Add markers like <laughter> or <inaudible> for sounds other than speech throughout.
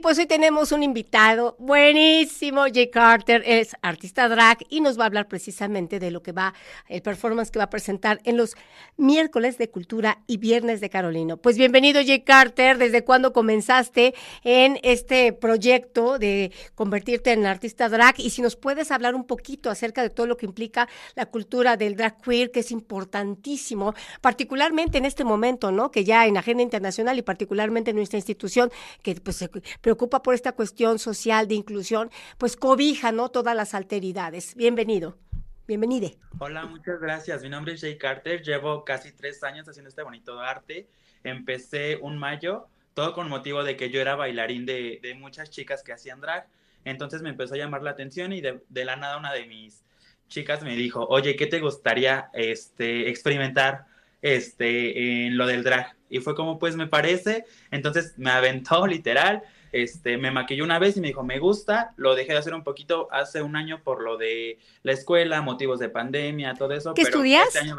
pues hoy tenemos un invitado buenísimo, Jay Carter, es artista drag y nos va a hablar precisamente de lo que va, el performance que va a presentar en los miércoles de cultura y viernes de Carolino. Pues bienvenido, Jay Carter, ¿desde cuándo comenzaste en este proyecto de convertirte en artista drag? Y si nos puedes hablar un poquito acerca de todo lo que implica la cultura del drag queer, que es importantísimo, particularmente en este momento, ¿no? Que ya en agenda internacional y particularmente en nuestra institución, que pues preocupa por esta cuestión social de inclusión, pues cobija, ¿no? Todas las alteridades. Bienvenido. Bienvenide. Hola, muchas gracias. Mi nombre es Jay Carter. Llevo casi tres años haciendo este bonito arte. Empecé un mayo, todo con motivo de que yo era bailarín de, de muchas chicas que hacían drag. Entonces me empezó a llamar la atención y de, de, la nada una de mis chicas me dijo, oye, ¿qué te gustaría este, experimentar este, en lo del drag? Y fue como, pues me parece. Entonces me aventó <laughs> literal este, me maquilló una vez y me dijo, me gusta, lo dejé de hacer un poquito hace un año por lo de la escuela, motivos de pandemia, todo eso. ¿Qué estudias? Este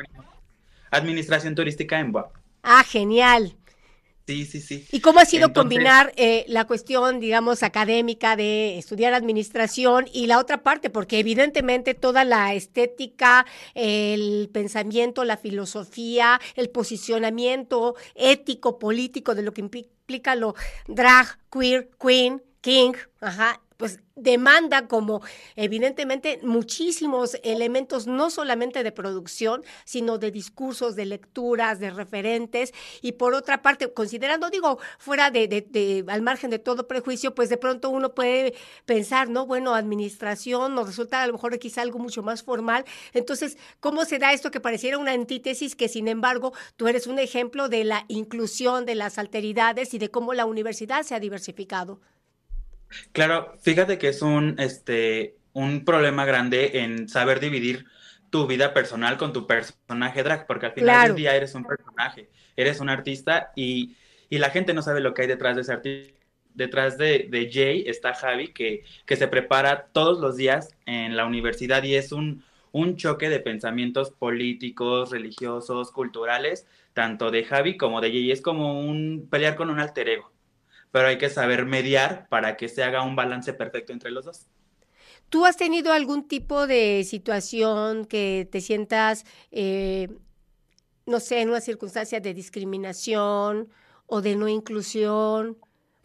Administración turística en BUAP. Ah, genial. Sí, sí, sí. ¿Y cómo ha sido Entonces, combinar eh, la cuestión, digamos, académica de estudiar administración y la otra parte? Porque evidentemente toda la estética, el pensamiento, la filosofía, el posicionamiento ético, político de lo que implica lo drag, queer, queen, king, ajá, pues demanda como evidentemente muchísimos elementos, no solamente de producción, sino de discursos, de lecturas, de referentes. Y por otra parte, considerando, digo, fuera de, de, al margen de todo prejuicio, pues de pronto uno puede pensar, ¿no? Bueno, administración nos resulta a lo mejor quizá algo mucho más formal. Entonces, ¿cómo se da esto que pareciera una antítesis que sin embargo tú eres un ejemplo de la inclusión, de las alteridades y de cómo la universidad se ha diversificado? Claro, fíjate que es un, este, un problema grande en saber dividir tu vida personal con tu personaje drag, porque al final claro. del día eres un personaje, eres un artista y, y, la gente no sabe lo que hay detrás de ese artista. Detrás de, de Jay está Javi, que, que, se prepara todos los días en la universidad y es un, un choque de pensamientos políticos, religiosos, culturales, tanto de Javi como de Jay. Es como un pelear con un alter ego pero hay que saber mediar para que se haga un balance perfecto entre los dos. ¿Tú has tenido algún tipo de situación que te sientas, eh, no sé, en una circunstancia de discriminación o de no inclusión?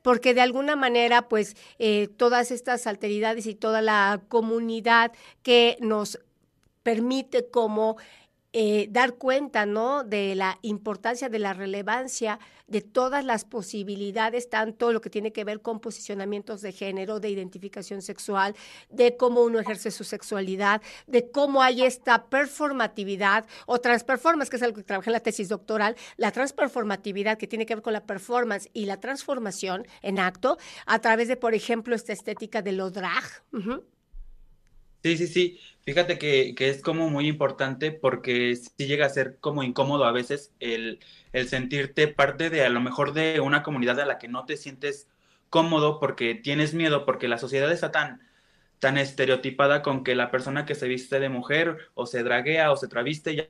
Porque de alguna manera, pues, eh, todas estas alteridades y toda la comunidad que nos permite como eh, dar cuenta, ¿no? De la importancia, de la relevancia de todas las posibilidades, tanto lo que tiene que ver con posicionamientos de género, de identificación sexual, de cómo uno ejerce su sexualidad, de cómo hay esta performatividad o transperformance, que es algo que trabajé en la tesis doctoral, la transperformatividad que tiene que ver con la performance y la transformación en acto a través de, por ejemplo, esta estética de lo drag. Sí, sí, sí. Fíjate que, que, es como muy importante porque sí llega a ser como incómodo a veces el, el, sentirte parte de a lo mejor de una comunidad a la que no te sientes cómodo porque tienes miedo, porque la sociedad está tan, tan estereotipada con que la persona que se viste de mujer o se draguea o se traviste, ya,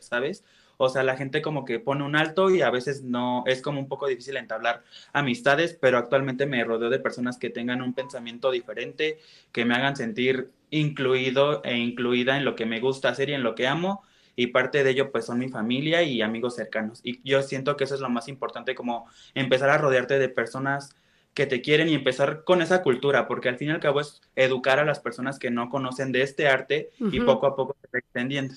¿sabes? O sea, la gente como que pone un alto y a veces no, es como un poco difícil entablar amistades, pero actualmente me rodeo de personas que tengan un pensamiento diferente, que me hagan sentir incluido e incluida en lo que me gusta hacer y en lo que amo. Y parte de ello pues son mi familia y amigos cercanos. Y yo siento que eso es lo más importante, como empezar a rodearte de personas que te quieren y empezar con esa cultura, porque al fin y al cabo es educar a las personas que no conocen de este arte uh -huh. y poco a poco se va extendiendo.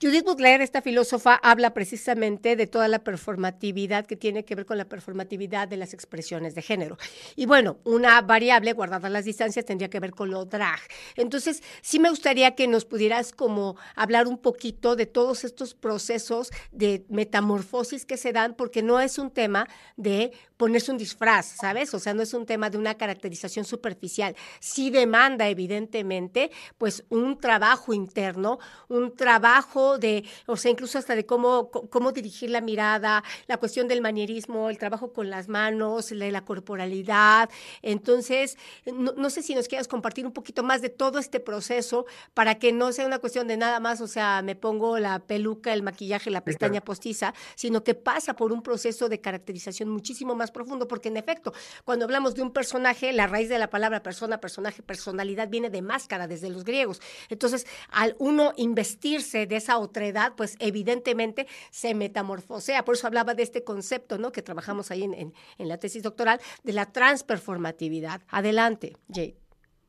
Judith Butler, esta filósofa, habla precisamente de toda la performatividad que tiene que ver con la performatividad de las expresiones de género. Y bueno, una variable, guardada las distancias, tendría que ver con lo drag. Entonces, sí me gustaría que nos pudieras como hablar un poquito de todos estos procesos de metamorfosis que se dan, porque no es un tema de ponerse un disfraz, ¿sabes? O sea, no es un tema de una caracterización superficial. Sí demanda, evidentemente, pues un trabajo interno, un trabajo trabajo de, o sea, incluso hasta de cómo, cómo dirigir la mirada, la cuestión del manierismo, el trabajo con las manos, la, la corporalidad. Entonces, no, no, sé si nos quieras compartir un poquito más de todo este proceso para que no sea una cuestión de nada más, o sea, me pongo la peluca, el maquillaje, la pestaña postiza, sino que pasa por un proceso de caracterización muchísimo más profundo, porque en efecto, cuando hablamos de un personaje, la raíz de la palabra persona, personaje, personalidad viene de máscara desde los griegos. Entonces, al uno investirse de esa otredad, pues evidentemente se metamorfosea. Por eso hablaba de este concepto, ¿no? Que trabajamos ahí en, en, la tesis doctoral, de la transperformatividad. Adelante, Jade.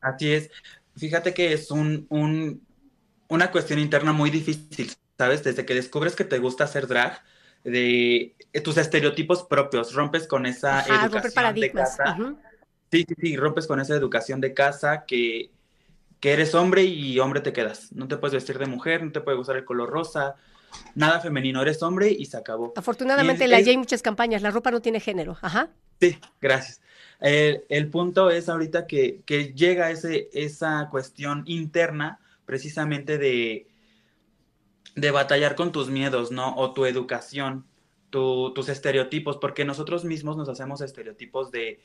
Así es. Fíjate que es un, un, una cuestión interna muy difícil, ¿sabes? Desde que descubres que te gusta hacer drag, de tus estereotipos propios, rompes con esa educación de casa. Sí, sí, sí, rompes con esa educación de casa que, que eres hombre y hombre te quedas. No te puedes vestir de mujer, no te puede gustar el color rosa, nada femenino, eres hombre y se acabó. Afortunadamente en la hay muchas campañas, la ropa no tiene género, ajá. Sí, gracias. El, punto es ahorita que, que llega ese, esa cuestión interna precisamente de, de batallar con tus miedos, ¿no? O tu educación, tus estereotipos, porque nosotros mismos nos hacemos estereotipos de,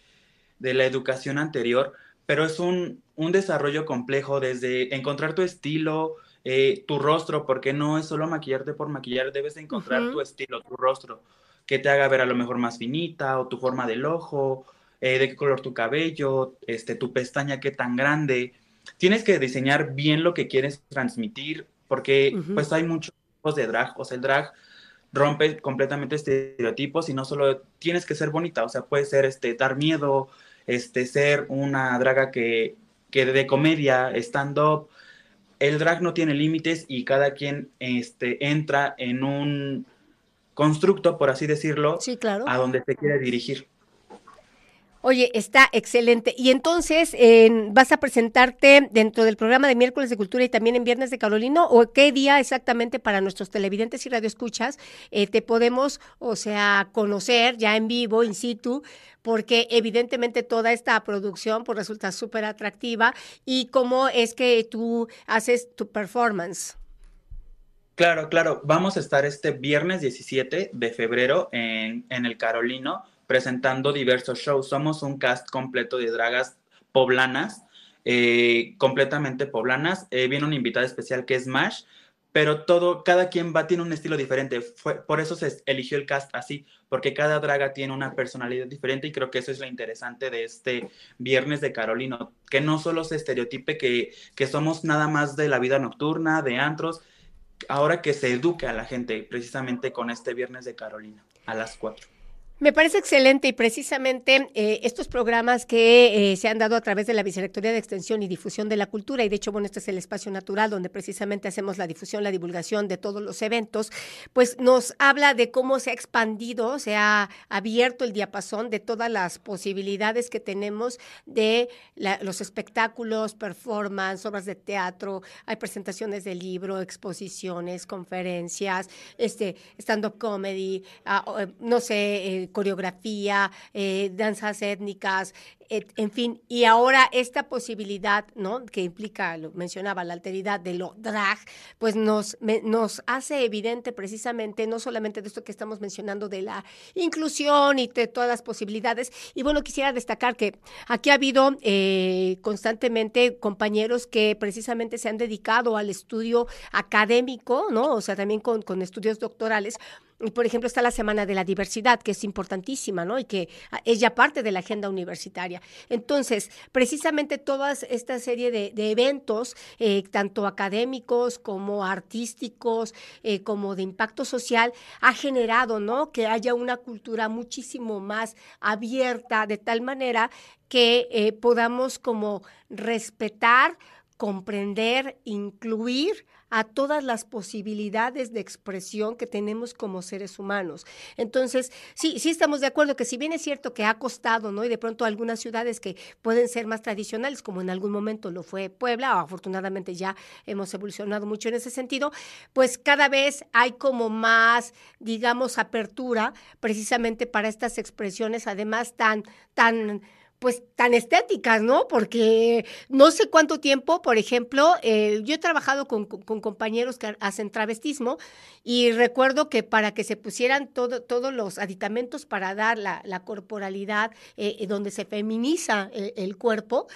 de la educación anterior, pero es un, un, desarrollo complejo desde encontrar tu estilo, eh, tu rostro, porque no es solo maquillarte por maquillar, debes encontrar tu estilo, tu rostro, que te haga ver a lo mejor más finita, o tu forma del ojo, eh, de qué color tu cabello, este, tu pestaña, qué tan grande. Tienes que diseñar bien lo que quieres transmitir, porque pues hay muchos tipos de drag, o sea, el drag rompe completamente estereotipos y no solo tienes que ser bonita, o sea, puede ser este, dar miedo, este, ser una draga que, que de comedia, stand-up. El drag no tiene límites y cada quien este, entra en un constructo, por así decirlo, claro. a donde se quiere dirigir. Oye, está excelente. Y entonces, ¿vas a presentarte dentro del programa de miércoles de cultura y también en viernes de Carolino? ¿O qué día exactamente para nuestros televidentes y radioescuchas eh, te podemos, o sea, conocer ya en vivo, in situ? Porque evidentemente toda esta producción pues, resulta súper atractiva. ¿Y cómo es que tú haces tu performance? Claro, claro. Vamos a estar este viernes 17 de febrero en, en el Carolino presentando diversos shows. Somos un cast completo de dragas poblanas, eh, completamente poblanas. Eh, viene una invitada especial que es Mash, pero todo, cada quien va, tiene un estilo diferente. Fue, por eso se eligió el cast así, porque cada draga tiene una personalidad diferente y creo que eso es lo interesante de este Viernes de Carolino, que no solo se estereotipe que, que somos nada más de la vida nocturna, de antros, ahora que se eduque a la gente precisamente con este Viernes de Carolina a las 4. Me parece excelente y precisamente eh, estos programas que eh, se han dado a través de la Vicerrectoría de Extensión y Difusión de la Cultura, y de hecho, bueno, este es el espacio natural donde precisamente hacemos la difusión, la divulgación de todos los eventos, pues nos habla de cómo se ha expandido, se ha abierto el diapasón de todas las posibilidades que tenemos de los espectáculos, performance, obras de teatro, hay presentaciones de libro, exposiciones, conferencias, este, stand-up comedy, eh, no sé, coreografía, eh, danzas étnicas, en fin, y ahora esta posibilidad, ¿no? Que implica, lo mencionaba, la alteridad de lo drag, pues nos, nos hace evidente precisamente, no solamente de esto que estamos mencionando, de la inclusión y de todas las posibilidades. Y bueno, quisiera destacar que aquí ha habido eh, constantemente compañeros que precisamente se han dedicado al estudio académico, ¿no? O sea, también con, con estudios doctorales. Por ejemplo, está la Semana de la Diversidad, que es importantísima, ¿no? Y que es ya parte de la agenda universitaria. Entonces, precisamente toda esta serie de, eventos, eh, tanto académicos como artísticos, eh, como de impacto social, ha generado, ¿no? Que haya una cultura muchísimo más abierta, de tal manera que eh, podamos como respetar, comprender, incluir a todas las posibilidades de expresión que tenemos como seres humanos. Entonces, sí, sí estamos de acuerdo que si bien es cierto que ha costado, ¿no? Y de pronto algunas ciudades que pueden ser más tradicionales, como en algún momento lo fue Puebla, afortunadamente ya hemos evolucionado mucho en ese sentido, pues cada vez hay como más, digamos, apertura precisamente para estas expresiones, además tan, tan pues tan estéticas, ¿no? Porque no sé cuánto tiempo, por ejemplo, eh, yo he trabajado con, compañeros que hacen travestismo y recuerdo que para que se pusieran todo, todos los aditamentos para dar la, corporalidad eh, donde se feminiza el cuerpo,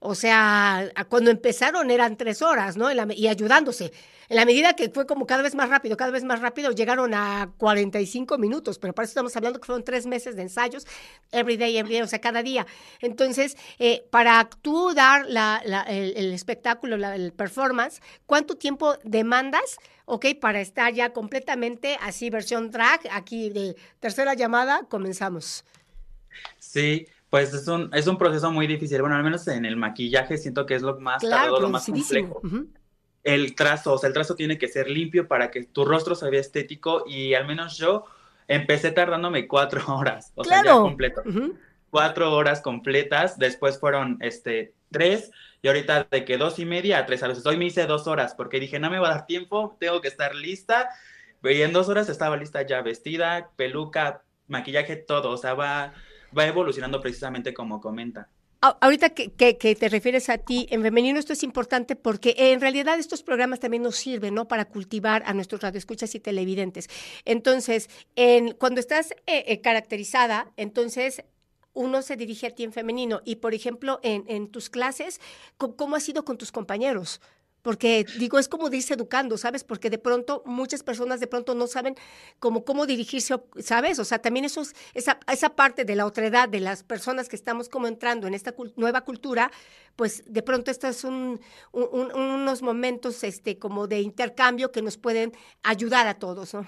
o sea, cuando empezaron eran tres horas, ¿no? y ayudándose. En la medida que fue como cada vez más rápido, cada vez más rápido, llegaron a 45 minutos, pero para eso estamos hablando que fueron tres meses de ensayos, every day, every day, o sea, cada día. Entonces, eh, para tú dar el, espectáculo, el performance, ¿cuánto tiempo demandas? ok, para estar ya completamente así, versión drag, aquí de tercera llamada, comenzamos. Sí, pues es un, es un proceso muy difícil. Bueno, al menos en el maquillaje siento que es lo más claro, lo más complejo. El trazo, o sea, el trazo tiene que ser limpio para que tu rostro se vea estético y al menos yo empecé tardándome cuatro <laughs> horas, o sea, ya completo. Cuatro horas completas, después fueron este tres y ahorita de que dos y media a tres a veces. Hoy me hice dos horas porque dije, no me va a dar tiempo, tengo que estar lista. Y en dos horas estaba lista ya vestida, peluca, maquillaje, todo, o sea, va va evolucionando precisamente como comenta. Ahorita que, te refieres a ti, en femenino esto es importante porque en realidad estos programas también nos sirven, ¿no? Para cultivar a nuestros radioescuchas y televidentes. Entonces, en, cuando estás eh, eh, caracterizada, entonces uno se dirige a ti en femenino. Y, por ejemplo, en, en tus clases, ¿cómo, ha sido con tus compañeros? Porque digo, es como dice educando, ¿sabes? Porque de pronto muchas personas de pronto no saben cómo, cómo dirigirse, ¿sabes? O sea, también eso esa, esa parte de la otredad de las personas que estamos como entrando en esta nueva cultura, pues de pronto estos son unos momentos este, como de intercambio que nos pueden ayudar a todos, ¿no?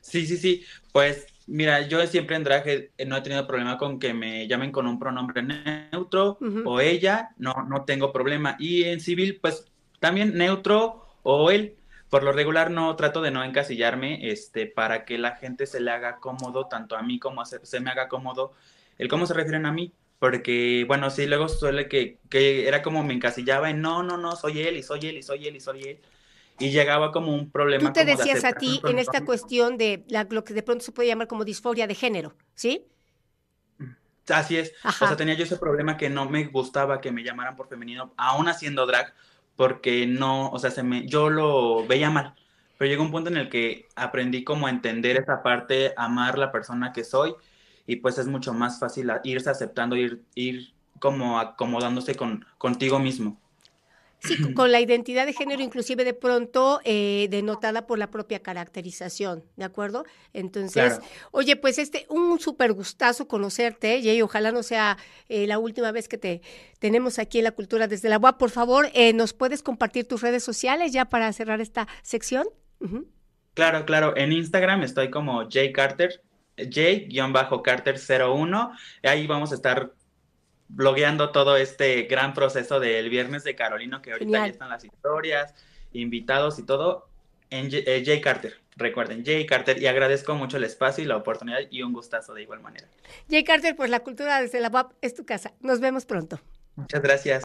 Sí, sí, sí. Pues Mira, yo siempre en drag no he tenido problema con que me llamen con un pronombre neutro o ella, no, no tengo problema. Y en civil, pues también neutro o él. Por lo regular no trato de no encasillarme este, para que la gente se le haga cómodo, tanto a mí como a se, se me haga cómodo, el cómo se refieren a mí. Porque, bueno, sí, luego suele que, que era como me encasillaba en no, no, no, soy él y soy él y soy él y soy él y llegaba como un problema. Tú te decías a ti en esta cuestión de lo que de pronto se puede llamar como disforia de género, ¿sí? Así es. O sea, tenía yo ese problema que no me gustaba que me llamaran por femenino, aún haciendo drag, porque no, o sea, se me, yo lo veía mal. Pero llegó un punto en el que aprendí como a entender esa parte, amar la persona que soy, y pues es mucho más fácil irse aceptando, ir, ir como acomodándose con, contigo mismo. Sí, con la identidad de género inclusive de pronto eh, denotada por la propia caracterización, ¿de acuerdo? Entonces, oye, pues este, un súper gustazo conocerte, y ojalá no sea eh, la última vez que te tenemos aquí en la cultura desde la UAP. Por favor, eh, ¿nos puedes compartir tus redes sociales ya para cerrar esta sección? Claro, claro. En Instagram estoy como J Carter, J-Carter01. Ahí vamos a estar blogueando todo este gran proceso del viernes de Carolino, que ahorita ya están las historias, invitados y todo, en J, eh, Carter. Recuerden, Jay Carter, y agradezco mucho el espacio y la oportunidad y un gustazo de igual manera. Jay Carter, pues la cultura desde la WAP es tu casa. Nos vemos pronto. Muchas gracias.